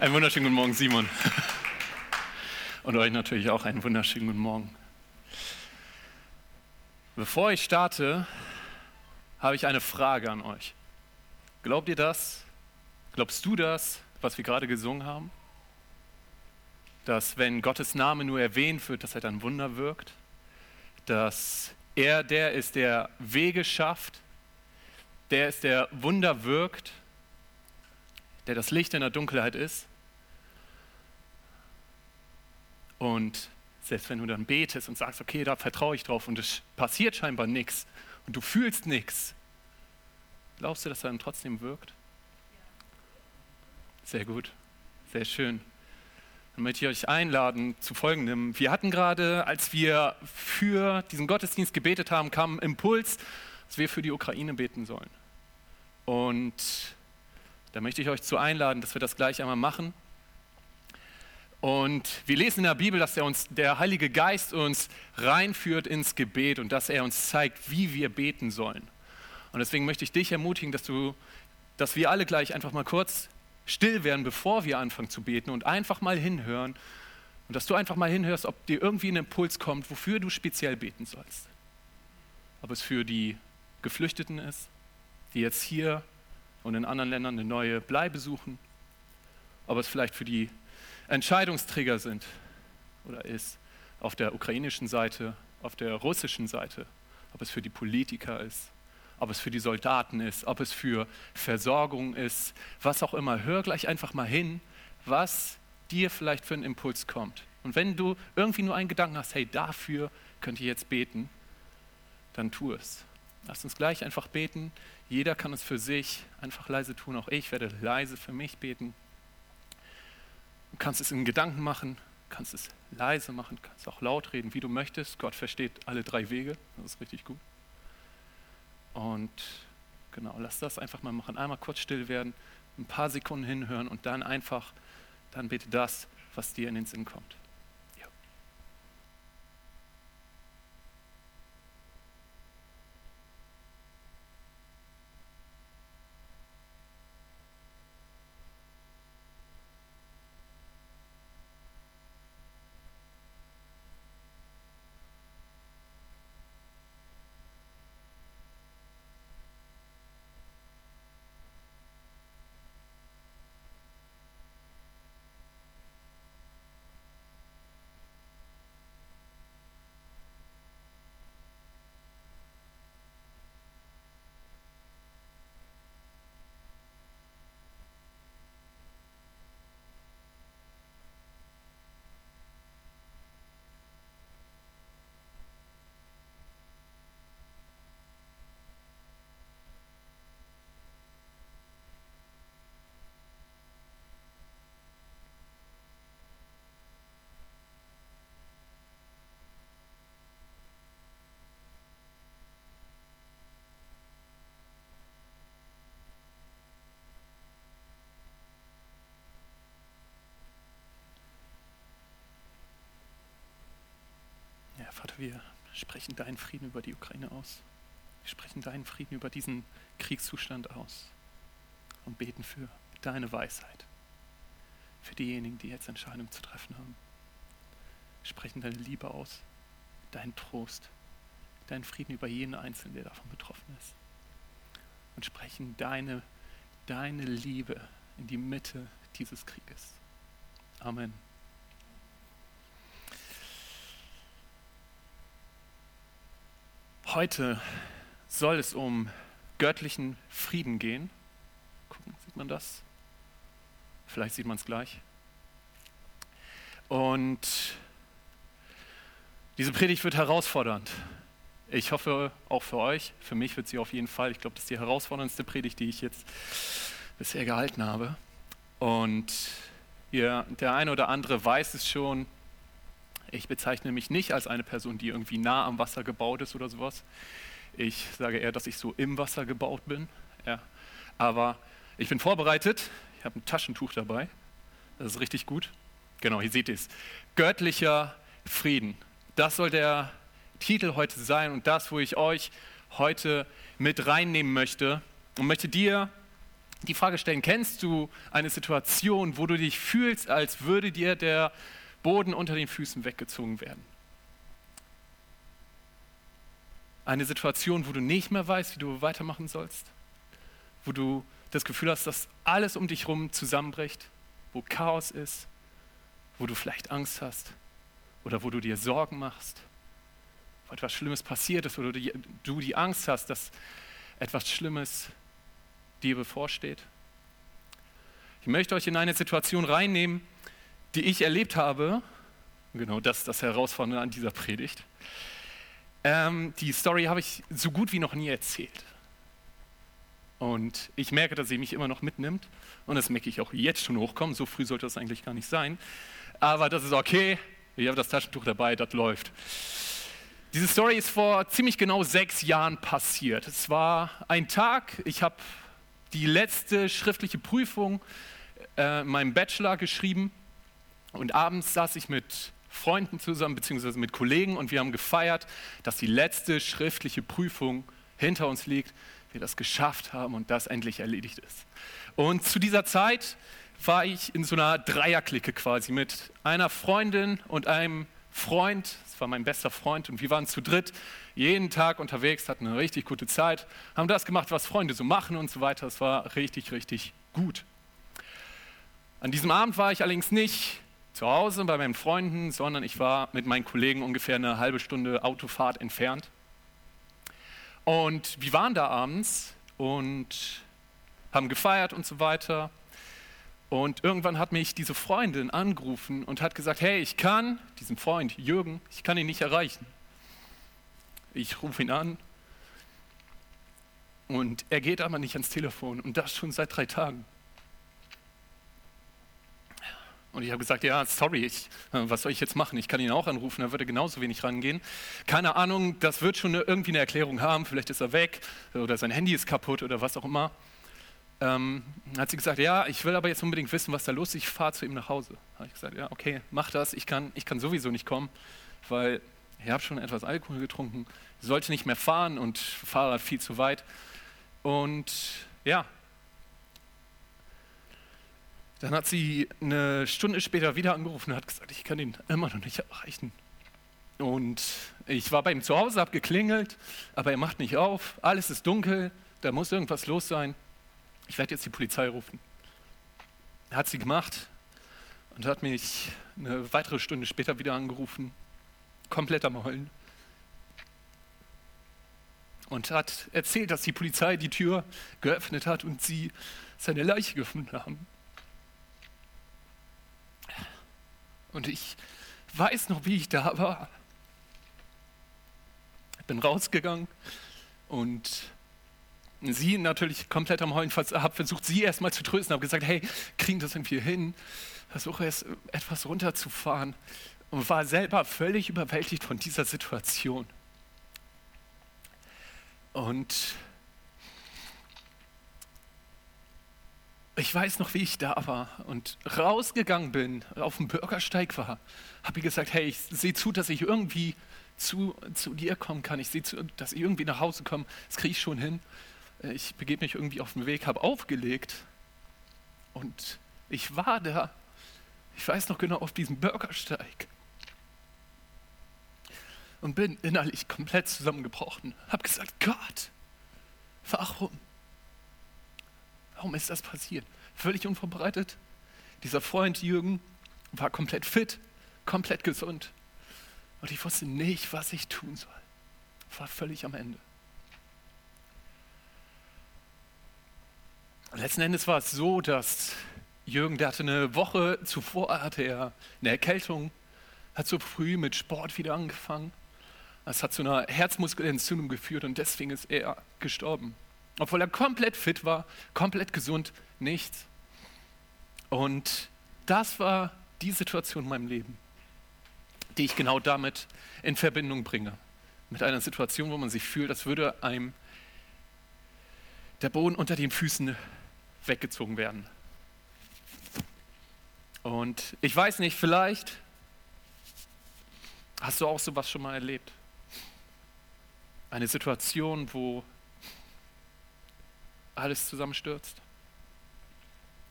Einen wunderschönen guten Morgen, Simon. Und euch natürlich auch einen wunderschönen guten Morgen. Bevor ich starte, habe ich eine Frage an euch. Glaubt ihr das? Glaubst du das, was wir gerade gesungen haben? Dass wenn Gottes Name nur erwähnt wird, dass er dann Wunder wirkt? Dass er der ist, der Wege schafft? Der ist, der Wunder wirkt? Der das Licht in der Dunkelheit ist? Und selbst wenn du dann betest und sagst, okay, da vertraue ich drauf und es passiert scheinbar nichts und du fühlst nichts, glaubst du, dass er dann trotzdem wirkt? Sehr gut, sehr schön. Dann möchte ich euch einladen zu folgendem. Wir hatten gerade, als wir für diesen Gottesdienst gebetet haben, kam ein Impuls, dass wir für die Ukraine beten sollen. Und da möchte ich euch zu einladen, dass wir das gleich einmal machen. Und wir lesen in der Bibel, dass uns, der Heilige Geist uns reinführt ins Gebet und dass er uns zeigt, wie wir beten sollen. Und deswegen möchte ich dich ermutigen, dass du, dass wir alle gleich einfach mal kurz still werden, bevor wir anfangen zu beten und einfach mal hinhören und dass du einfach mal hinhörst, ob dir irgendwie ein Impuls kommt, wofür du speziell beten sollst. Ob es für die Geflüchteten ist, die jetzt hier und in anderen Ländern eine neue Bleibe suchen, ob es vielleicht für die Entscheidungsträger sind oder ist auf der ukrainischen Seite, auf der russischen Seite, ob es für die Politiker ist, ob es für die Soldaten ist, ob es für Versorgung ist, was auch immer. Hör gleich einfach mal hin, was dir vielleicht für einen Impuls kommt. Und wenn du irgendwie nur einen Gedanken hast, hey, dafür könnt ihr jetzt beten, dann tu es. Lass uns gleich einfach beten. Jeder kann es für sich einfach leise tun. Auch ich werde leise für mich beten. Du kannst es in Gedanken machen, kannst es leise machen, kannst auch laut reden, wie du möchtest. Gott versteht alle drei Wege, das ist richtig gut. Und genau, lass das einfach mal machen. Einmal kurz still werden, ein paar Sekunden hinhören und dann einfach, dann bitte das, was dir in den Sinn kommt. Vater, wir sprechen deinen Frieden über die Ukraine aus. Wir sprechen deinen Frieden über diesen Kriegszustand aus und beten für deine Weisheit, für diejenigen, die jetzt Entscheidungen zu treffen haben. Wir sprechen deine Liebe aus, deinen Trost, deinen Frieden über jeden Einzelnen, der davon betroffen ist. Und sprechen deine, deine Liebe in die Mitte dieses Krieges. Amen. Heute soll es um göttlichen Frieden gehen. Gucken, sieht man das? Vielleicht sieht man es gleich. Und diese Predigt wird herausfordernd. Ich hoffe auch für euch. Für mich wird sie auf jeden Fall. Ich glaube, das ist die herausforderndste Predigt, die ich jetzt bisher gehalten habe. Und ihr, der eine oder andere weiß es schon. Ich bezeichne mich nicht als eine Person, die irgendwie nah am Wasser gebaut ist oder sowas. Ich sage eher, dass ich so im Wasser gebaut bin. Ja. Aber ich bin vorbereitet. Ich habe ein Taschentuch dabei. Das ist richtig gut. Genau, hier seht ihr es. Göttlicher Frieden. Das soll der Titel heute sein und das, wo ich euch heute mit reinnehmen möchte und möchte dir die Frage stellen, kennst du eine Situation, wo du dich fühlst, als würde dir der Boden unter den Füßen weggezogen werden? Eine Situation, wo du nicht mehr weißt, wie du weitermachen sollst? Wo du das Gefühl hast, dass alles um dich herum zusammenbricht? Wo Chaos ist? Wo du vielleicht Angst hast? Oder wo du dir Sorgen machst? Wo etwas Schlimmes passiert ist oder du die Angst hast, dass etwas Schlimmes dir bevorsteht? Ich möchte euch in eine Situation reinnehmen, die ich erlebt habe. Genau das ist das Herausfordernde an dieser Predigt. Ähm, die Story habe ich so gut wie noch nie erzählt. Und ich merke, dass sie mich immer noch mitnimmt. Und das merke ich auch jetzt schon hochkommen. So früh sollte das eigentlich gar nicht sein. Aber das ist okay. Ich habe das Taschentuch dabei, das läuft. Diese Story ist vor ziemlich genau sechs Jahren passiert. Es war ein Tag, ich habe die letzte schriftliche Prüfung äh, in meinem Bachelor geschrieben. Und abends saß ich mit Freunden zusammen, beziehungsweise mit Kollegen und wir haben gefeiert, dass die letzte schriftliche Prüfung hinter uns liegt, wir das geschafft haben und das endlich erledigt ist. Und zu dieser Zeit war ich in so einer Dreierklicke quasi mit einer Freundin und einem Freund, das war mein bester Freund und wir waren zu dritt jeden Tag unterwegs, hatten eine richtig gute Zeit, haben das gemacht, was Freunde so machen und so weiter. Es war richtig, richtig gut. An diesem Abend war ich allerdings nicht zu Hause bei meinen Freunden, sondern ich war mit meinen Kollegen ungefähr eine halbe Stunde Autofahrt entfernt. Und wir waren da abends und haben gefeiert und so weiter. Und irgendwann hat mich diese Freundin angerufen und hat gesagt, hey, ich kann diesen Freund Jürgen, ich kann ihn nicht erreichen. Ich rufe ihn an und er geht aber nicht ans Telefon und das schon seit drei Tagen. Und ich habe gesagt, ja, sorry, ich, äh, was soll ich jetzt machen? Ich kann ihn auch anrufen, er würde genauso wenig rangehen. Keine Ahnung, das wird schon irgendwie eine Erklärung haben. Vielleicht ist er weg oder sein Handy ist kaputt oder was auch immer. Ähm, hat sie gesagt, ja, ich will aber jetzt unbedingt wissen, was da los ist. Ich fahre zu ihm nach Hause. Habe ich gesagt, ja, okay, mach das. Ich kann, ich kann sowieso nicht kommen, weil ich habe schon etwas Alkohol getrunken. Sollte nicht mehr fahren und fahre viel zu weit. Und ja, dann hat sie eine Stunde später wieder angerufen und hat gesagt, ich kann ihn immer noch nicht erreichen. Und ich war bei ihm zu Hause, habe geklingelt, aber er macht nicht auf. Alles ist dunkel, da muss irgendwas los sein. Ich werde jetzt die Polizei rufen. Hat sie gemacht und hat mich eine weitere Stunde später wieder angerufen, komplett am Heulen. Und hat erzählt, dass die Polizei die Tür geöffnet hat und sie seine Leiche gefunden haben. Und ich weiß noch, wie ich da war. Bin rausgegangen und sie natürlich komplett am Heulen, habe versucht, sie erstmal zu trösten, habe gesagt, hey, kriegen das irgendwie hin? Versuche es etwas runterzufahren und war selber völlig überwältigt von dieser Situation. Und ich weiß noch, wie ich da war und rausgegangen bin, auf dem Bürgersteig war, habe ich gesagt, hey, ich sehe zu, dass ich irgendwie zu, zu dir kommen kann. Ich sehe zu, dass ich irgendwie nach Hause komme. Das kriege ich schon hin. Ich begebe mich irgendwie auf den Weg, habe aufgelegt und ich war da. Ich weiß noch genau, auf diesem Bürgersteig. Und bin innerlich komplett zusammengebrochen. Habe gesagt, Gott, warum? Warum ist das passiert? Völlig unvorbereitet. Dieser Freund Jürgen war komplett fit, komplett gesund. Und ich wusste nicht, was ich tun soll. War völlig am Ende. Letzten Endes war es so, dass Jürgen, der hatte eine Woche zuvor, hatte er eine Erkältung, hat so früh mit Sport wieder angefangen. Es hat zu einer Herzmuskelentzündung geführt und deswegen ist er gestorben. Obwohl er komplett fit war, komplett gesund, nichts. Und das war die Situation in meinem Leben, die ich genau damit in Verbindung bringe. Mit einer Situation, wo man sich fühlt, als würde einem der Boden unter den Füßen weggezogen werden. Und ich weiß nicht, vielleicht hast du auch sowas schon mal erlebt. Eine Situation, wo alles zusammenstürzt,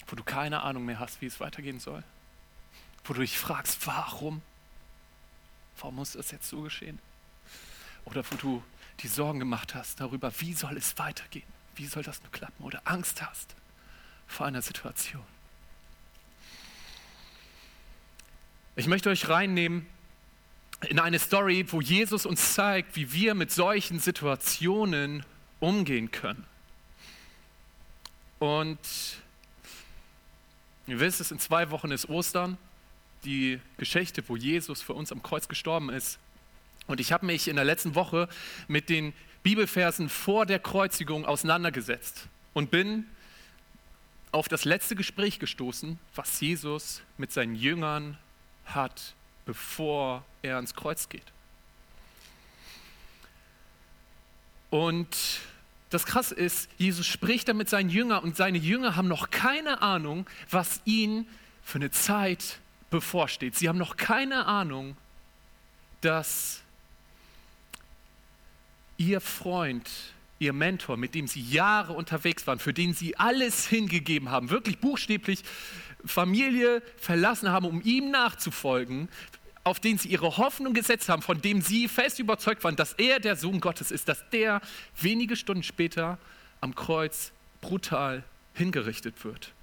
wo du keine Ahnung mehr hast, wie es weitergehen soll? Wo du dich fragst, warum? Warum muss das jetzt so geschehen? Oder wo du die Sorgen gemacht hast darüber, wie soll es weitergehen? Wie soll das nur klappen? Oder Angst hast vor einer Situation. Ich möchte euch reinnehmen in eine Story, wo Jesus uns zeigt, wie wir mit solchen Situationen umgehen können. Und ihr wisst es, in zwei Wochen ist Ostern, die Geschichte, wo Jesus für uns am Kreuz gestorben ist. Und ich habe mich in der letzten Woche mit den Bibelversen vor der Kreuzigung auseinandergesetzt und bin auf das letzte Gespräch gestoßen, was Jesus mit seinen Jüngern hat, bevor er ans Kreuz geht. Und das Krasse ist, Jesus spricht da mit seinen Jüngern und seine Jünger haben noch keine Ahnung, was ihnen für eine Zeit bevorsteht. Sie haben noch keine Ahnung, dass ihr Freund, ihr Mentor, mit dem sie Jahre unterwegs waren, für den sie alles hingegeben haben, wirklich buchstäblich Familie verlassen haben, um ihm nachzufolgen, auf den sie ihre Hoffnung gesetzt haben, von dem sie fest überzeugt waren, dass er der Sohn Gottes ist, dass der wenige Stunden später am Kreuz brutal hingerichtet wird.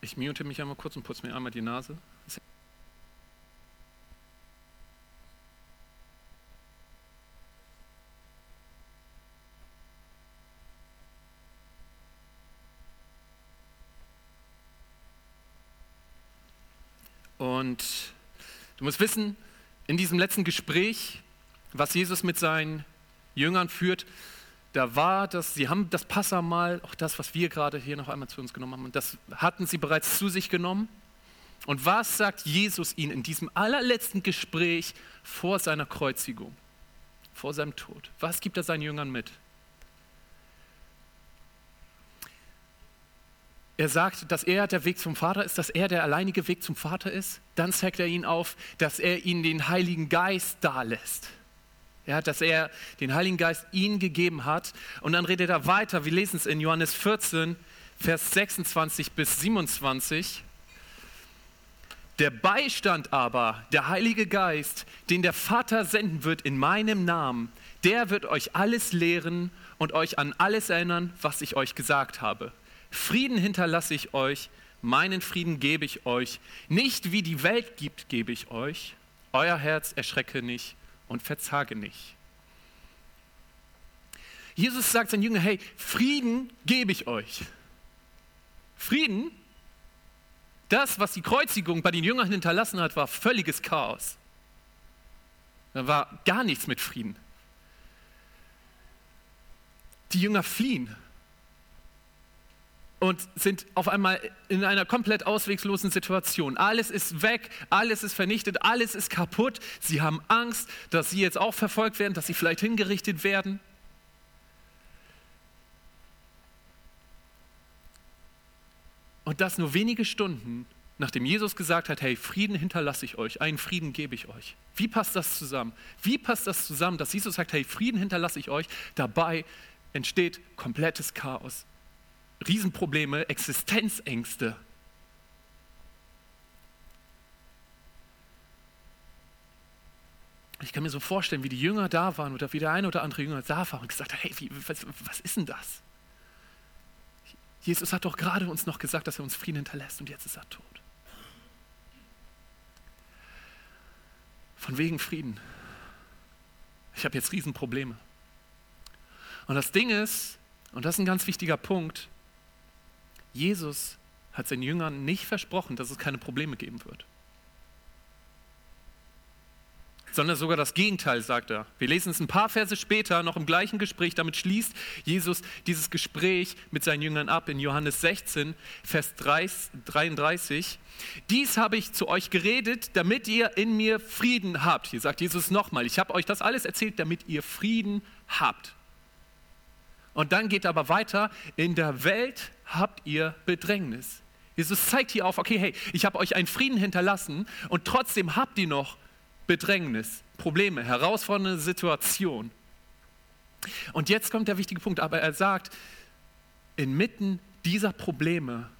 Ich mute mich einmal kurz und putze mir einmal die Nase. Und du musst wissen, in diesem letzten Gespräch, was Jesus mit seinen Jüngern führt, da war das, sie haben das Passamal, auch das, was wir gerade hier noch einmal zu uns genommen haben, und das hatten sie bereits zu sich genommen. Und was sagt Jesus ihnen in diesem allerletzten Gespräch vor seiner Kreuzigung, vor seinem Tod? Was gibt er seinen Jüngern mit? Er sagt, dass er der Weg zum Vater ist, dass er der alleinige Weg zum Vater ist. Dann zeigt er ihnen auf, dass er ihnen den Heiligen Geist dalässt. Ja, dass er den Heiligen Geist ihnen gegeben hat. Und dann redet er weiter. Wir lesen es in Johannes 14, Vers 26 bis 27. Der Beistand aber, der Heilige Geist, den der Vater senden wird in meinem Namen, der wird euch alles lehren und euch an alles erinnern, was ich euch gesagt habe. Frieden hinterlasse ich euch, meinen Frieden gebe ich euch. Nicht wie die Welt gibt, gebe ich euch. Euer Herz erschrecke nicht und verzage nicht. Jesus sagt seinen Jüngern, hey, Frieden gebe ich euch. Frieden, das, was die Kreuzigung bei den Jüngern hinterlassen hat, war völliges Chaos. Da war gar nichts mit Frieden. Die Jünger fliehen und sind auf einmal in einer komplett ausweglosen Situation. Alles ist weg, alles ist vernichtet, alles ist kaputt. Sie haben Angst, dass sie jetzt auch verfolgt werden, dass sie vielleicht hingerichtet werden. Und das nur wenige Stunden, nachdem Jesus gesagt hat, hey, Frieden hinterlasse ich euch, einen Frieden gebe ich euch. Wie passt das zusammen? Wie passt das zusammen, dass Jesus sagt, hey, Frieden hinterlasse ich euch, dabei entsteht komplettes Chaos Riesenprobleme, Existenzängste. Ich kann mir so vorstellen, wie die Jünger da waren oder wie der eine oder andere Jünger da war und gesagt hat, hey, wie, was, was ist denn das? Jesus hat doch gerade uns noch gesagt, dass er uns Frieden hinterlässt und jetzt ist er tot. Von wegen Frieden. Ich habe jetzt Riesenprobleme. Und das Ding ist, und das ist ein ganz wichtiger Punkt, Jesus hat seinen Jüngern nicht versprochen, dass es keine Probleme geben wird. Sondern sogar das Gegenteil, sagt er. Wir lesen es ein paar Verse später, noch im gleichen Gespräch. Damit schließt Jesus dieses Gespräch mit seinen Jüngern ab in Johannes 16, Vers 33. Dies habe ich zu euch geredet, damit ihr in mir Frieden habt. Hier sagt Jesus nochmal, ich habe euch das alles erzählt, damit ihr Frieden habt. Und dann geht er aber weiter, in der Welt habt ihr Bedrängnis. Jesus zeigt hier auf, okay, hey, ich habe euch einen Frieden hinterlassen und trotzdem habt ihr noch Bedrängnis, Probleme, herausfordernde Situationen. Und jetzt kommt der wichtige Punkt, aber er sagt, inmitten dieser Probleme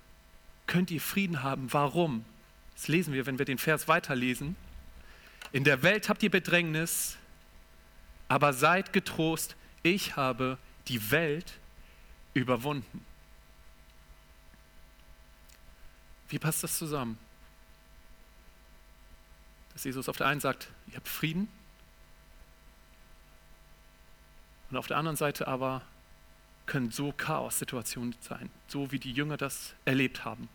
könnt ihr Frieden haben. Warum? Das lesen wir, wenn wir den Vers weiterlesen. In der Welt habt ihr Bedrängnis, aber seid getrost, ich habe die Welt überwunden. Wie passt das zusammen? Dass Jesus auf der einen sagt, ihr habt Frieden und auf der anderen Seite aber können so Chaos-Situationen sein, so wie die Jünger das erlebt haben.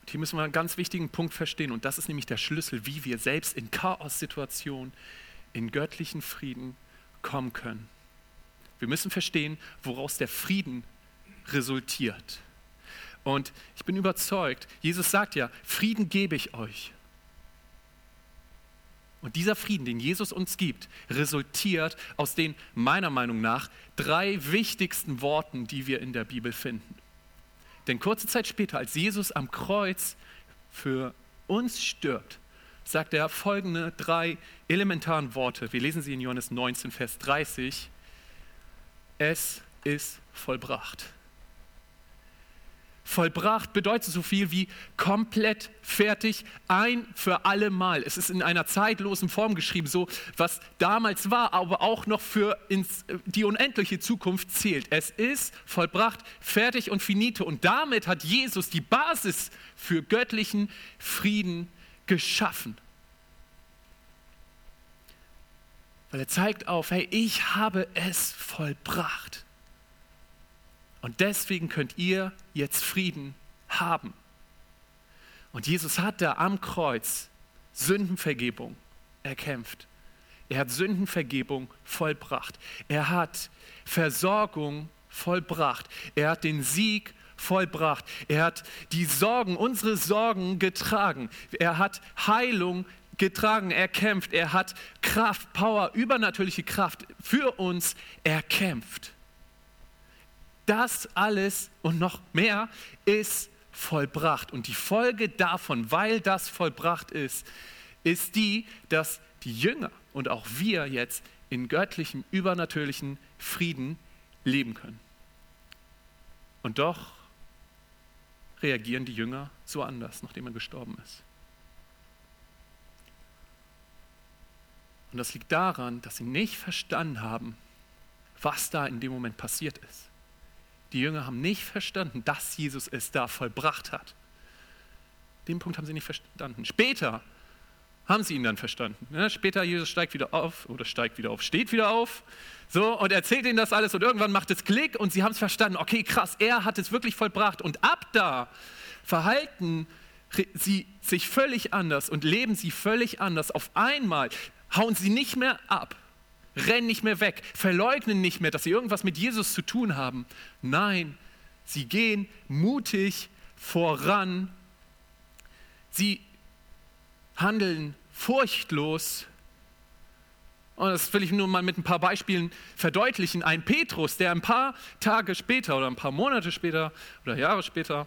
Und hier müssen wir einen ganz wichtigen Punkt verstehen und das ist nämlich der Schlüssel, wie wir selbst in Chaos-Situationen in göttlichen Frieden kommen können. Wir müssen verstehen, woraus der Frieden resultiert. Und ich bin überzeugt, Jesus sagt ja, Frieden gebe ich euch. Und dieser Frieden, den Jesus uns gibt, resultiert aus den meiner Meinung nach drei wichtigsten Worten, die wir in der Bibel finden. Denn kurze Zeit später, als Jesus am Kreuz für uns stirbt, sagt er folgende drei elementaren Worte. Wir lesen sie in Johannes 19, Vers 30. Es ist vollbracht. Vollbracht bedeutet so viel wie komplett fertig, ein für alle Mal. Es ist in einer zeitlosen Form geschrieben, so was damals war, aber auch noch für ins, die unendliche Zukunft zählt. Es ist vollbracht, fertig und finito. Und damit hat Jesus die Basis für göttlichen Frieden geschaffen. Weil er zeigt auf, hey, ich habe es vollbracht. Und deswegen könnt ihr jetzt Frieden haben. Und Jesus hat da am Kreuz Sündenvergebung erkämpft. Er hat Sündenvergebung vollbracht. Er hat Versorgung vollbracht. Er hat den Sieg vollbracht. Er hat die Sorgen, unsere Sorgen getragen. Er hat Heilung getragen, erkämpft. Er hat Kraft, Power, übernatürliche Kraft für uns erkämpft. Das alles und noch mehr ist vollbracht. Und die Folge davon, weil das vollbracht ist, ist die, dass die Jünger und auch wir jetzt in göttlichem, übernatürlichen Frieden leben können. Und doch reagieren die Jünger so anders, nachdem er gestorben ist. Und das liegt daran, dass sie nicht verstanden haben, was da in dem Moment passiert ist. Die Jünger haben nicht verstanden, dass Jesus es da vollbracht hat. Den Punkt haben sie nicht verstanden. Später haben sie ihn dann verstanden. Ja, später Jesus steigt wieder auf oder steigt wieder auf, steht wieder auf. So, und erzählt ihnen das alles und irgendwann macht es Klick und sie haben es verstanden. Okay, krass, er hat es wirklich vollbracht. Und ab da verhalten sie sich völlig anders und leben sie völlig anders. Auf einmal hauen sie nicht mehr ab, rennen nicht mehr weg, verleugnen nicht mehr, dass sie irgendwas mit Jesus zu tun haben. Nein, sie gehen mutig voran. Sie handeln furchtlos. Und das will ich nur mal mit ein paar Beispielen verdeutlichen. Ein Petrus, der ein paar Tage später oder ein paar Monate später oder Jahre später,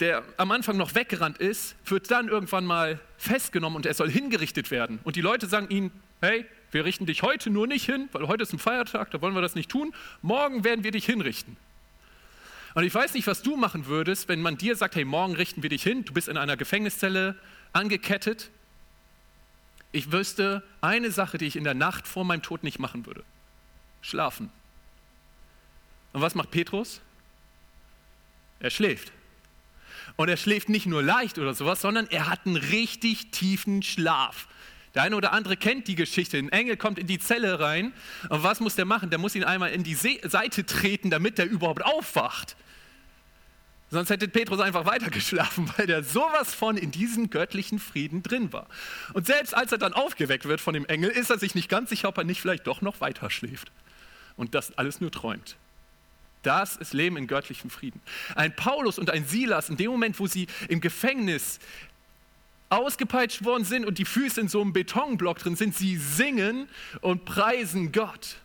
der am Anfang noch weggerannt ist, wird dann irgendwann mal festgenommen und er soll hingerichtet werden. Und die Leute sagen ihm, hey, wir richten dich heute nur nicht hin, weil heute ist ein Feiertag, da wollen wir das nicht tun. Morgen werden wir dich hinrichten. Und ich weiß nicht, was du machen würdest, wenn man dir sagt, hey, morgen richten wir dich hin, du bist in einer Gefängniszelle angekettet. Ich wüsste eine Sache, die ich in der Nacht vor meinem Tod nicht machen würde. Schlafen. Und was macht Petrus? Er schläft. Und er schläft nicht nur leicht oder sowas, sondern er hat einen richtig tiefen Schlaf. Der eine oder andere kennt die Geschichte. Ein Engel kommt in die Zelle rein und was muss der machen? Der muss ihn einmal in die Seite treten, damit er überhaupt aufwacht. Sonst hätte Petrus einfach weitergeschlafen, weil der sowas von in diesem göttlichen Frieden drin war. Und selbst als er dann aufgeweckt wird von dem Engel, ist er sich nicht ganz sicher, ob er nicht vielleicht doch noch weiter schläft und das alles nur träumt. Das ist Leben in göttlichem Frieden. Ein Paulus und ein Silas, in dem Moment, wo sie im Gefängnis ausgepeitscht worden sind und die Füße in so einem Betonblock drin sind, sie singen und preisen Gott.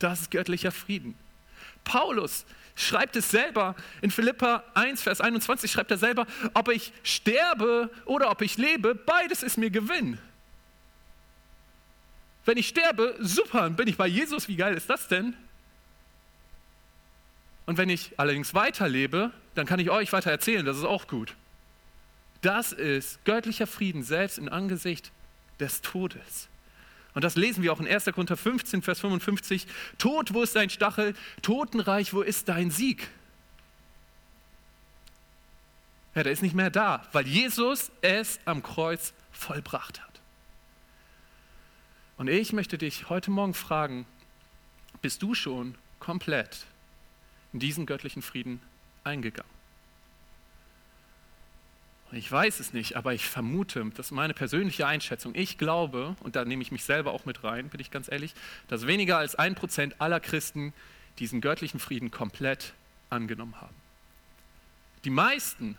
Das ist göttlicher Frieden. Paulus schreibt es selber in Philippa 1, Vers 21, schreibt er selber, ob ich sterbe oder ob ich lebe, beides ist mir Gewinn. wenn ich sterbe, super, dann bin ich bei Jesus, wie geil ist das denn? Und wenn ich allerdings weiterlebe, dann kann ich euch weiter erzählen, das ist auch gut. Das ist göttlicher Frieden selbst im Angesicht des Todes. Und das lesen wir auch in 1. Korinther 15, Vers 55. Tod, wo ist dein Stachel? Totenreich, wo ist dein Sieg? Ja, der ist nicht mehr da, weil Jesus es am Kreuz vollbracht hat. Und ich möchte dich heute Morgen fragen, bist du schon komplett in diesen göttlichen Frieden eingegangen? Ich weiß es nicht, aber ich vermute, das ist meine persönliche Einschätzung. Ich glaube, und da nehme ich mich selber auch mit rein, bin ich ganz ehrlich, dass weniger als ein Prozent aller Christen diesen göttlichen Frieden komplett angenommen haben. Die meisten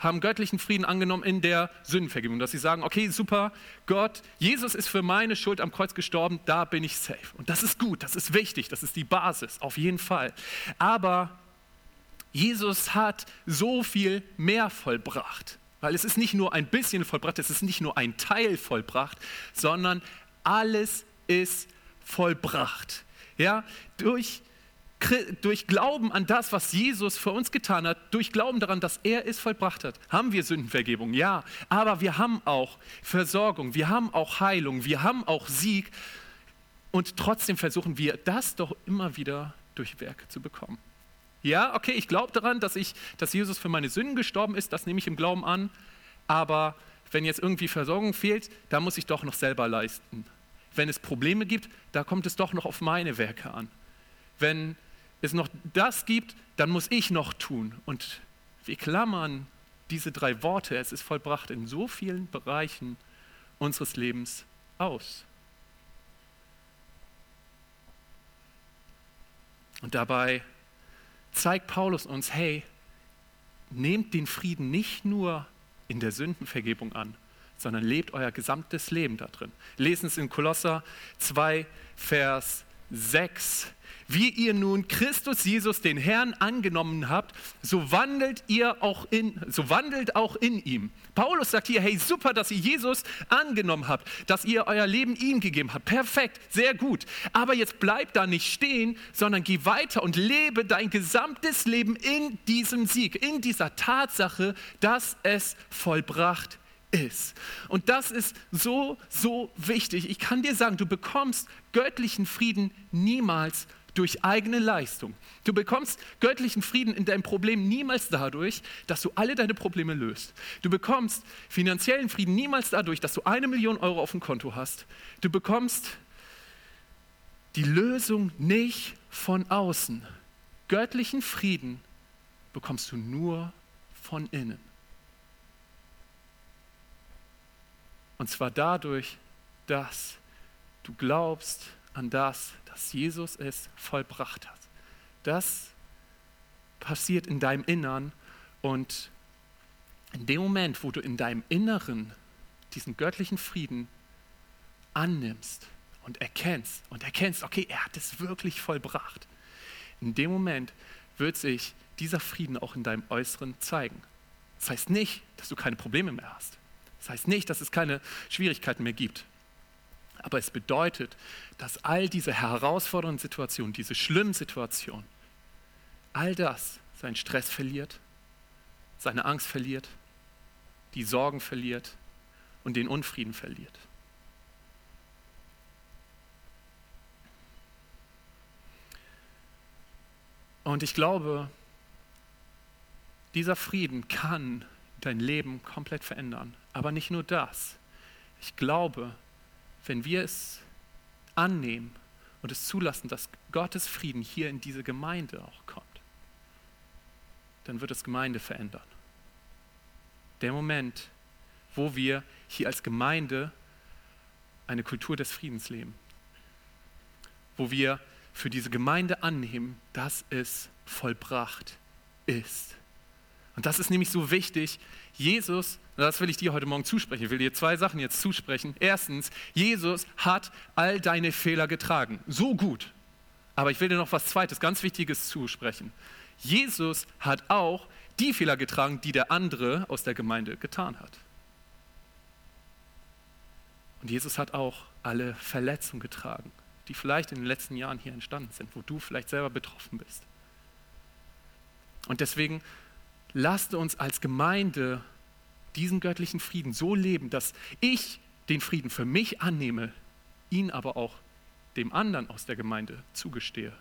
haben göttlichen Frieden angenommen in der Sündenvergebung, dass sie sagen, okay, super, Gott, Jesus ist für meine Schuld am Kreuz gestorben, da bin ich safe. Und das ist gut, das ist wichtig, das ist die Basis, auf jeden Fall. Aber Jesus hat so viel mehr vollbracht, weil es ist nicht nur ein bisschen vollbracht, es ist nicht nur ein Teil vollbracht, sondern alles ist vollbracht. Ja, durch durch Glauben an das, was Jesus für uns getan hat, durch Glauben daran, dass er es vollbracht hat, haben wir Sündenvergebung, ja. Aber wir haben auch Versorgung, wir haben auch Heilung, wir haben auch Sieg. Und trotzdem versuchen wir das doch immer wieder durch Werke zu bekommen. Ja, okay, ich glaube daran, dass, ich, dass Jesus für meine Sünden gestorben ist, das nehme ich im Glauben an. Aber wenn jetzt irgendwie Versorgung fehlt, da muss ich doch noch selber leisten. Wenn es Probleme gibt, da kommt es doch noch auf meine Werke an. Wenn es noch das gibt, dann muss ich noch tun. Und wir klammern diese drei Worte, es ist vollbracht in so vielen Bereichen unseres Lebens aus. Und dabei zeigt Paulus uns, hey, nehmt den Frieden nicht nur in der Sündenvergebung an, sondern lebt euer gesamtes Leben da drin. Lesen es in Kolosser 2, Vers 6. Wie ihr nun Christus Jesus, den Herrn, angenommen habt, so wandelt ihr auch in, so wandelt auch in ihm. Paulus sagt hier, hey, super, dass ihr Jesus angenommen habt, dass ihr euer Leben ihm gegeben habt. Perfekt, sehr gut. Aber jetzt bleib da nicht stehen, sondern geh weiter und lebe dein gesamtes Leben in diesem Sieg, in dieser Tatsache, dass es vollbracht ist. Und das ist so, so wichtig. Ich kann dir sagen, du bekommst göttlichen Frieden niemals durch eigene Leistung. Du bekommst göttlichen Frieden in deinem Problem niemals dadurch, dass du alle deine Probleme löst. Du bekommst finanziellen Frieden niemals dadurch, dass du eine Million Euro auf dem Konto hast. Du bekommst die Lösung nicht von außen. Göttlichen Frieden bekommst du nur von innen. Und zwar dadurch, dass du glaubst an das, dass Jesus es vollbracht hat. Das passiert in deinem Innern und in dem Moment, wo du in deinem Inneren diesen göttlichen Frieden annimmst und erkennst und erkennst, okay, er hat es wirklich vollbracht, in dem Moment wird sich dieser Frieden auch in deinem Äußeren zeigen. Das heißt nicht, dass du keine Probleme mehr hast. Das heißt nicht, dass es keine Schwierigkeiten mehr gibt. Aber es bedeutet, dass all diese herausfordernden Situationen, diese schlimmen Situationen, all das seinen Stress verliert, seine Angst verliert, die Sorgen verliert und den Unfrieden verliert. Und ich glaube, dieser Frieden kann dein Leben komplett verändern. Aber nicht nur das. Ich glaube, wenn wir es annehmen und es zulassen, dass Gottes Frieden hier in diese Gemeinde auch kommt, dann wird es Gemeinde verändern. Der Moment, wo wir hier als Gemeinde eine Kultur des Friedens leben, wo wir für diese Gemeinde annehmen, dass es vollbracht ist. Und das ist nämlich so wichtig. Jesus, das will ich dir heute Morgen zusprechen. Ich will dir zwei Sachen jetzt zusprechen. Erstens, Jesus hat all deine Fehler getragen. So gut. Aber ich will dir noch was Zweites, ganz Wichtiges zusprechen. Jesus hat auch die Fehler getragen, die der andere aus der Gemeinde getan hat. Und Jesus hat auch alle Verletzungen getragen, die vielleicht in den letzten Jahren hier entstanden sind, wo du vielleicht selber betroffen bist. Und deswegen lasst uns als Gemeinde diesen göttlichen Frieden so leben, dass ich den Frieden für mich annehme, ihn aber auch dem anderen aus der Gemeinde zugestehe.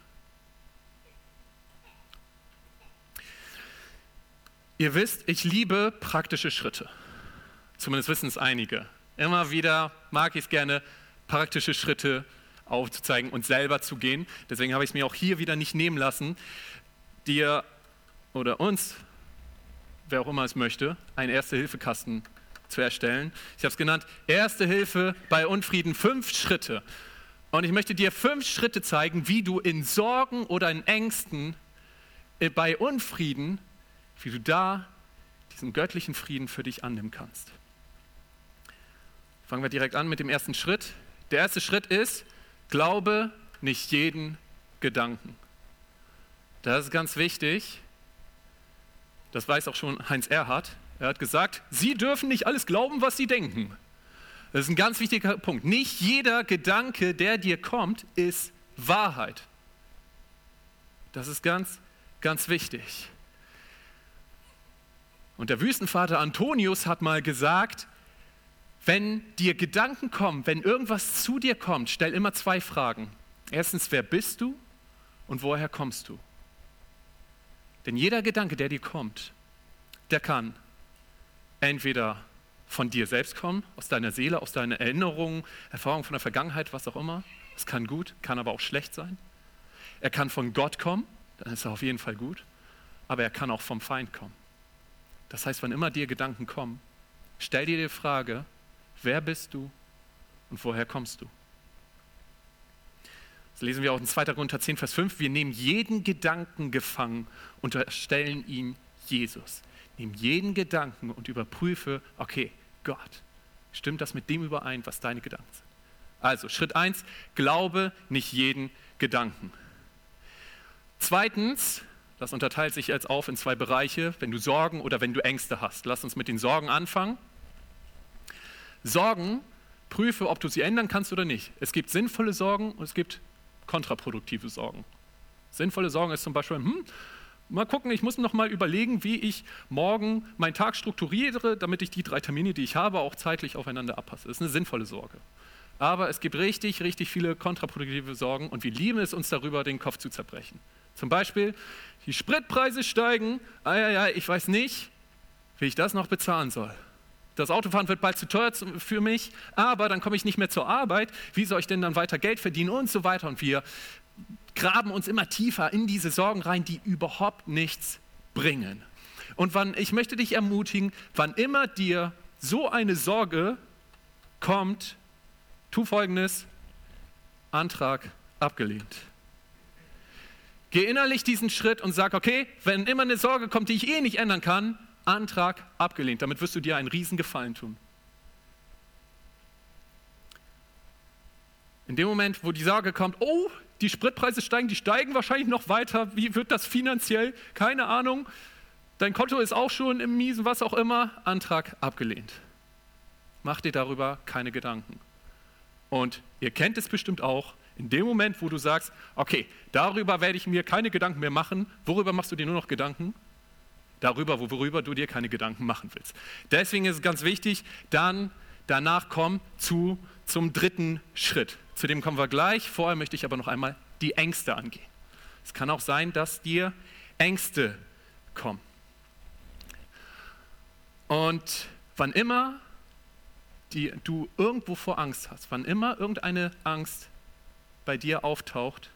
Ihr wisst, ich liebe praktische Schritte. Zumindest wissen es einige. Immer wieder mag ich es gerne, praktische Schritte aufzuzeigen und selber zu gehen. Deswegen habe ich es mir auch hier wieder nicht nehmen lassen, dir oder uns, wer auch immer es möchte, einen Erste-Hilfe-Kasten zu erstellen. Ich habe es genannt, Erste Hilfe bei Unfrieden, fünf Schritte. Und ich möchte dir fünf Schritte zeigen, wie du in Sorgen oder in Ängsten äh, bei Unfrieden, wie du da diesen göttlichen Frieden für dich annehmen kannst. Fangen wir direkt an mit dem ersten Schritt. Der erste Schritt ist, glaube nicht jeden Gedanken. Das ist ganz wichtig. Das weiß auch schon Heinz Erhardt. Er hat gesagt, Sie dürfen nicht alles glauben, was Sie denken. Das ist ein ganz wichtiger Punkt. Nicht jeder Gedanke, der dir kommt, ist Wahrheit. Das ist ganz, ganz wichtig. Und der Wüstenvater Antonius hat mal gesagt, wenn dir Gedanken kommen, wenn irgendwas zu dir kommt, stell immer zwei Fragen. Erstens, wer bist du und woher kommst du? Denn jeder Gedanke, der dir kommt, der kann entweder von dir selbst kommen, aus deiner Seele, aus deiner Erinnerungen, Erfahrungen von der Vergangenheit, was auch immer. Es kann gut, kann aber auch schlecht sein. Er kann von Gott kommen, dann ist er auf jeden Fall gut, aber er kann auch vom Feind kommen. Das heißt, wann immer dir Gedanken kommen, stell dir die Frage, wer bist du und woher kommst du? Das lesen wir auch in 2. Korinther 10, Vers 5. Wir nehmen jeden Gedanken gefangen und stellen ihn Jesus. Nimm jeden Gedanken und überprüfe, okay, Gott, stimmt das mit dem überein, was deine Gedanken sind? Also Schritt 1, glaube nicht jeden Gedanken. Zweitens, das unterteilt sich jetzt auf in zwei Bereiche, wenn du Sorgen oder wenn du Ängste hast. Lass uns mit den Sorgen anfangen. Sorgen, prüfe, ob du sie ändern kannst oder nicht. Es gibt sinnvolle Sorgen und es gibt kontraproduktive Sorgen. Sinnvolle Sorgen ist zum Beispiel, hm, Mal gucken, ich muss noch mal überlegen, wie ich morgen meinen Tag strukturiere, damit ich die drei Termine, die ich habe, auch zeitlich aufeinander abpasse. Das ist eine sinnvolle Sorge. Aber es gibt richtig, richtig viele kontraproduktive Sorgen und wir lieben es, uns darüber den Kopf zu zerbrechen. Zum Beispiel, die Spritpreise steigen, ah, ja, ja, ich weiß nicht, wie ich das noch bezahlen soll. Das Autofahren wird bald zu teuer für mich, aber dann komme ich nicht mehr zur Arbeit. Wie soll ich denn dann weiter Geld verdienen und so weiter? Und wir graben uns immer tiefer in diese Sorgen rein, die überhaupt nichts bringen. Und wann, ich möchte dich ermutigen, wann immer dir so eine Sorge kommt, tu folgendes, Antrag abgelehnt. Geh innerlich diesen Schritt und sag, okay, wenn immer eine Sorge kommt, die ich eh nicht ändern kann, Antrag abgelehnt. Damit wirst du dir einen Riesengefallen tun. In dem Moment, wo die Sorge kommt, oh, die Spritpreise steigen, die steigen wahrscheinlich noch weiter. Wie wird das finanziell? Keine Ahnung. Dein Konto ist auch schon im Miesen, was auch immer. Antrag abgelehnt. Mach dir darüber keine Gedanken. Und ihr kennt es bestimmt auch, in dem Moment, wo du sagst, okay, darüber werde ich mir keine Gedanken mehr machen, worüber machst du dir nur noch Gedanken? Darüber, worüber du dir keine Gedanken machen willst. Deswegen ist es ganz wichtig, dann danach komm zu, zum dritten Schritt. Zu dem kommen wir gleich. Vorher möchte ich aber noch einmal die Ängste angehen. Es kann auch sein, dass dir Ängste kommen. Und wann immer die, du irgendwo vor Angst hast, wann immer irgendeine Angst bei dir auftaucht,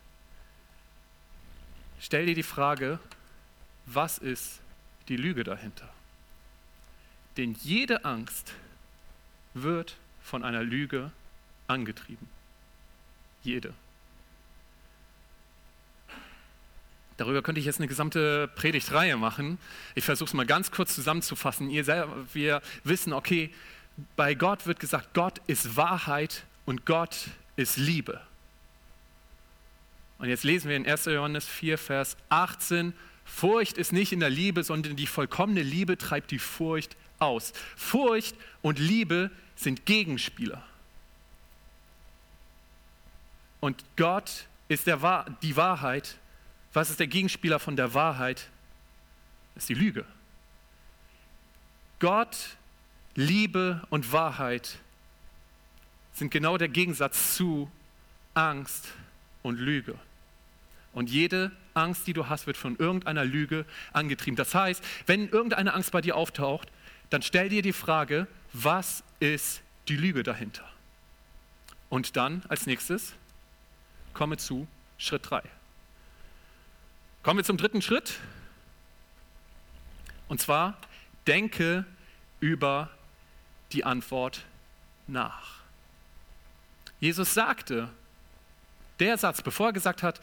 stell dir die Frage, was ist die Lüge dahinter? Denn jede Angst wird von einer Lüge angetrieben. Jede. Darüber könnte ich jetzt eine gesamte Predigtreihe machen. Ich versuche es mal ganz kurz zusammenzufassen. Ihr selber, wir wissen, okay, bei Gott wird gesagt, Gott ist Wahrheit und Gott ist Liebe. Und jetzt lesen wir in 1. Johannes 4, Vers 18, Furcht ist nicht in der Liebe, sondern die vollkommene Liebe treibt die Furcht aus. Furcht und Liebe sind Gegenspieler. Und Gott ist der, die Wahrheit. Was ist der Gegenspieler von der Wahrheit? Das ist die Lüge. Gott, Liebe und Wahrheit sind genau der Gegensatz zu Angst und Lüge. Und jede Angst, die du hast, wird von irgendeiner Lüge angetrieben. Das heißt, wenn irgendeine Angst bei dir auftaucht, dann stell dir die Frage, was ist die Lüge dahinter? Und dann als nächstes komme zu Schritt 3. Kommen wir zum dritten Schritt. Und zwar, denke über die Antwort nach. Jesus sagte, der Satz, bevor er gesagt hat,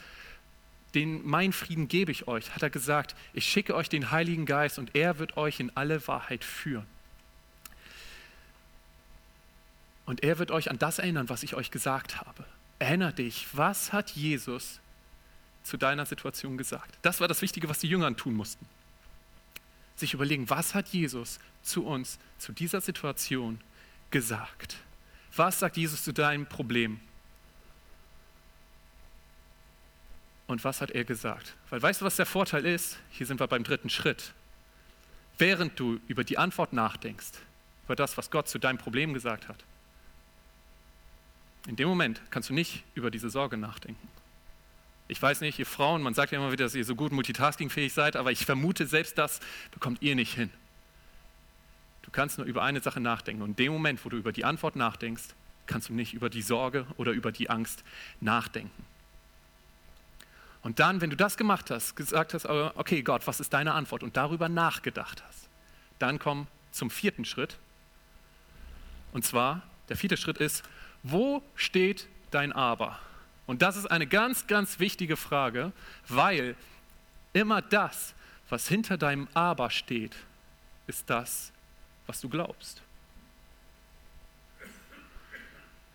den mein Frieden gebe ich euch, hat er gesagt, ich schicke euch den Heiligen Geist und er wird euch in alle Wahrheit führen. Und er wird euch an das erinnern, was ich euch gesagt habe. Erinner dich, was hat Jesus zu deiner Situation gesagt? Das war das Wichtige, was die Jüngern tun mussten. Sich überlegen, was hat Jesus zu uns, zu dieser Situation gesagt? Was sagt Jesus zu deinem Problem? Und was hat er gesagt? Weil weißt du, was der Vorteil ist? Hier sind wir beim dritten Schritt. Während du über die Antwort nachdenkst, über das, was Gott zu deinem Problem gesagt hat, in dem Moment kannst du nicht über diese Sorge nachdenken. Ich weiß nicht, ihr Frauen, man sagt ja immer wieder, dass ihr so gut multitaskingfähig seid, aber ich vermute, selbst das bekommt ihr nicht hin. Du kannst nur über eine Sache nachdenken. Und in dem Moment, wo du über die Antwort nachdenkst, kannst du nicht über die Sorge oder über die Angst nachdenken. Und dann, wenn du das gemacht hast, gesagt hast, okay Gott, was ist deine Antwort und darüber nachgedacht hast, dann komm zum vierten Schritt. Und zwar, der vierte Schritt ist, wo steht dein Aber? Und das ist eine ganz, ganz wichtige Frage, weil immer das, was hinter deinem Aber steht, ist das, was du glaubst.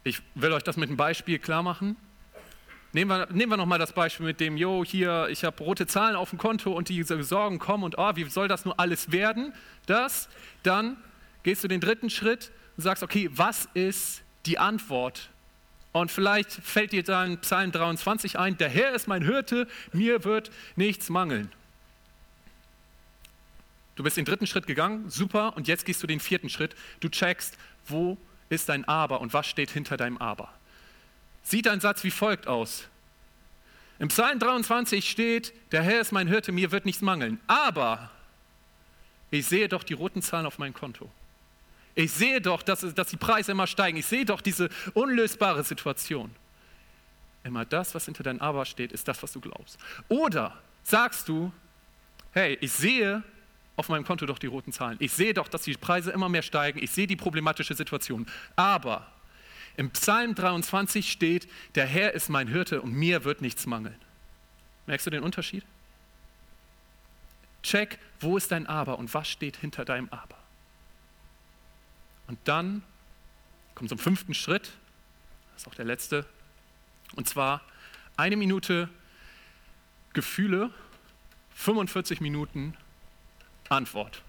Ich will euch das mit einem Beispiel klar machen. Nehmen wir, nehmen wir nochmal das Beispiel mit dem, jo, hier, ich habe rote Zahlen auf dem Konto und die Sorgen kommen und, oh, wie soll das nur alles werden? Das, dann gehst du den dritten Schritt und sagst, okay, was ist die Antwort? Und vielleicht fällt dir dann Psalm 23 ein, der Herr ist mein Hirte, mir wird nichts mangeln. Du bist den dritten Schritt gegangen, super, und jetzt gehst du den vierten Schritt. Du checkst, wo ist dein Aber und was steht hinter deinem Aber sieht ein Satz wie folgt aus. Im Psalm 23 steht, der Herr ist mein Hirte, mir wird nichts mangeln. Aber ich sehe doch die roten Zahlen auf meinem Konto. Ich sehe doch, dass, dass die Preise immer steigen. Ich sehe doch diese unlösbare Situation. Immer das, was hinter deinem Aber steht, ist das, was du glaubst. Oder sagst du, hey, ich sehe auf meinem Konto doch die roten Zahlen. Ich sehe doch, dass die Preise immer mehr steigen. Ich sehe die problematische Situation. Aber im Psalm 23 steht, der Herr ist mein Hirte und mir wird nichts mangeln. Merkst du den Unterschied? Check, wo ist dein Aber und was steht hinter deinem Aber. Und dann kommt zum fünften Schritt, das ist auch der letzte, und zwar eine Minute Gefühle, 45 Minuten Antwort.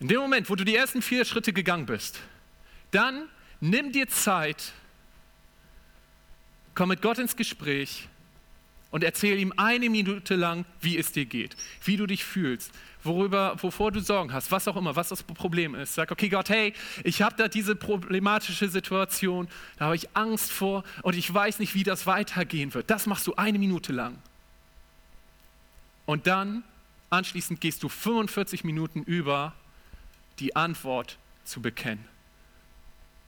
In dem Moment, wo du die ersten vier Schritte gegangen bist, dann Nimm dir Zeit, komm mit Gott ins Gespräch und erzähl ihm eine Minute lang, wie es dir geht, wie du dich fühlst, worüber, wovor du Sorgen hast, was auch immer, was das Problem ist. Sag, okay, Gott, hey, ich habe da diese problematische Situation, da habe ich Angst vor und ich weiß nicht, wie das weitergehen wird. Das machst du eine Minute lang. Und dann, anschließend, gehst du 45 Minuten über, die Antwort zu bekennen.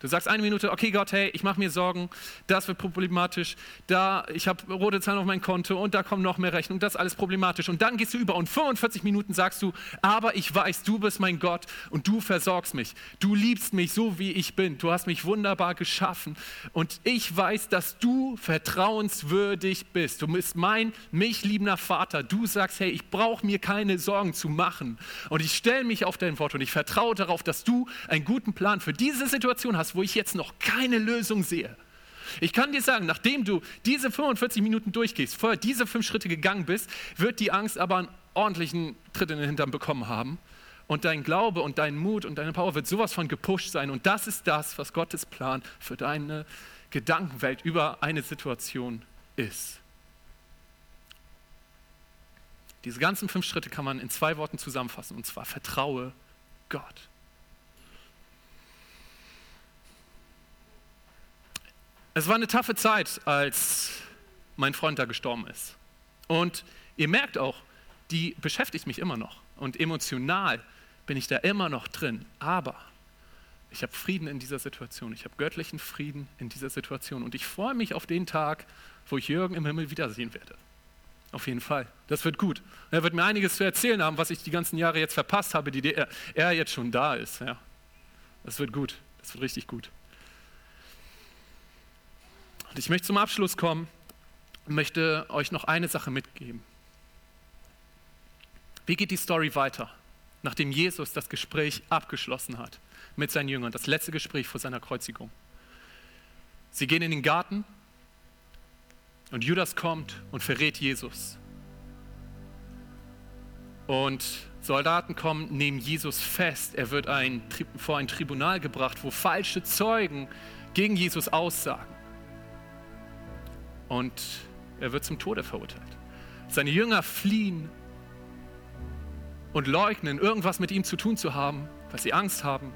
Du sagst eine Minute, okay Gott, hey, ich mache mir Sorgen, das wird problematisch, da, ich habe rote Zahlen auf mein Konto und da kommen noch mehr Rechnungen, das ist alles problematisch. Und dann gehst du über und 45 Minuten sagst du, aber ich weiß, du bist mein Gott und du versorgst mich. Du liebst mich so, wie ich bin. Du hast mich wunderbar geschaffen und ich weiß, dass du vertrauenswürdig bist. Du bist mein, mich liebender Vater. Du sagst, hey, ich brauche mir keine Sorgen zu machen und ich stelle mich auf dein Wort und ich vertraue darauf, dass du einen guten Plan für diese Situation hast wo ich jetzt noch keine Lösung sehe. Ich kann dir sagen, nachdem du diese 45 Minuten durchgehst, vorher diese fünf Schritte gegangen bist, wird die Angst aber einen ordentlichen Tritt in den Hintern bekommen haben. Und dein Glaube und dein Mut und deine Power wird sowas von gepusht sein. Und das ist das, was Gottes Plan für deine Gedankenwelt über eine Situation ist. Diese ganzen fünf Schritte kann man in zwei Worten zusammenfassen, und zwar vertraue Gott. Es war eine taffe Zeit, als mein Freund da gestorben ist. Und ihr merkt auch, die beschäftigt mich immer noch. Und emotional bin ich da immer noch drin. Aber ich habe Frieden in dieser Situation. Ich habe göttlichen Frieden in dieser Situation. Und ich freue mich auf den Tag, wo ich Jürgen im Himmel wiedersehen werde. Auf jeden Fall. Das wird gut. Er wird mir einiges zu erzählen haben, was ich die ganzen Jahre jetzt verpasst habe, die er, jetzt schon da ist. Ja. Das wird gut. Das wird richtig gut. Und ich möchte zum Abschluss kommen und möchte euch noch eine Sache mitgeben. Wie geht die Story weiter, nachdem Jesus das Gespräch abgeschlossen hat mit seinen Jüngern, das letzte Gespräch vor seiner Kreuzigung? Sie gehen in den Garten und Judas kommt und verrät Jesus. Und Soldaten kommen, nehmen Jesus fest. Er wird ein, vor ein Tribunal gebracht, wo falsche Zeugen gegen Jesus aussagen und er wird zum Tode verurteilt. Seine Jünger fliehen und leugnen, irgendwas mit ihm zu tun zu haben, weil sie Angst haben.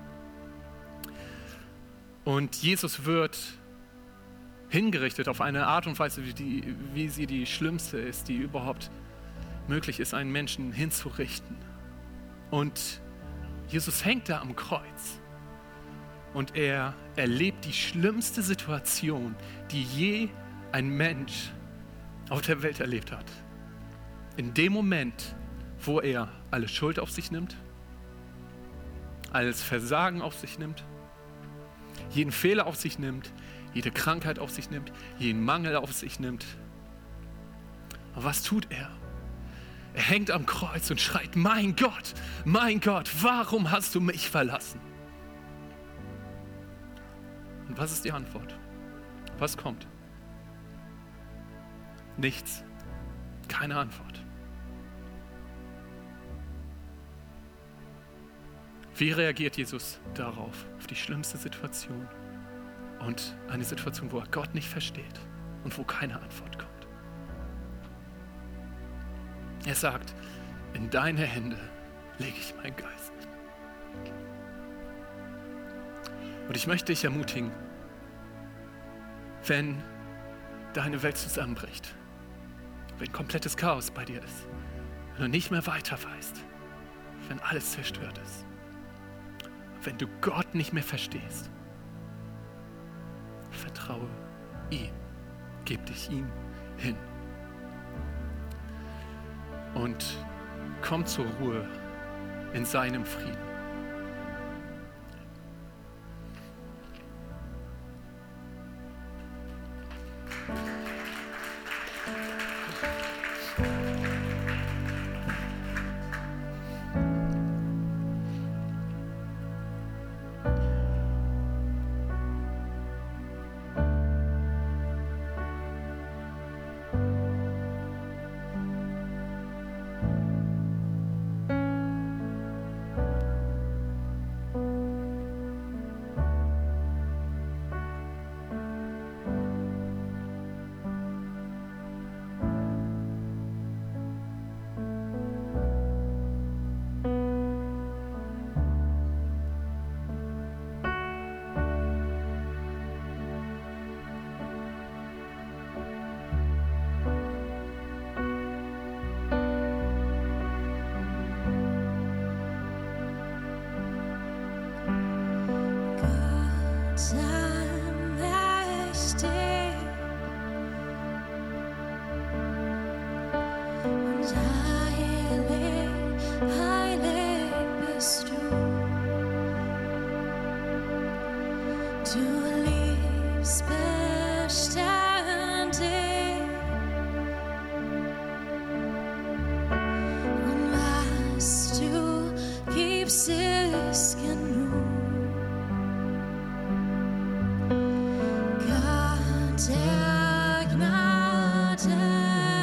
Und Jesus wird hingerichtet auf eine Art und Weise, wie, die, wie sie die schlimmste ist, die überhaupt möglich ist, einen Menschen hinzurichten. Und Jesus hängt da am Kreuz und er erlebt die schlimmste Situation, die je ein Mensch auf der Welt erlebt hat. In dem Moment, wo er alle Schuld auf sich nimmt, alles Versagen auf sich nimmt, jeden Fehler auf sich nimmt, jede Krankheit auf sich nimmt, jeden Mangel auf sich nimmt. Aber was tut er? Er hängt am Kreuz und schreit, mein Gott, mein Gott, warum hast du mich verlassen? Und was ist die Antwort? Was kommt? Nichts. Keine Antwort. Wie reagiert Jesus darauf, auf die schlimmste Situation und eine Situation, wo er Gott nicht versteht und wo keine Antwort kommt? Er sagt, in deine Hände lege ich meinen Geist. Und ich möchte dich ermutigen, wenn deine Welt zusammenbricht, wenn komplettes Chaos bei dir ist, wenn du nicht mehr weiter weißt, wenn alles zerstört ist, wenn du Gott nicht mehr verstehst, vertraue ihm, gib dich ihm hin. Und komm zur Ruhe in seinem Frieden.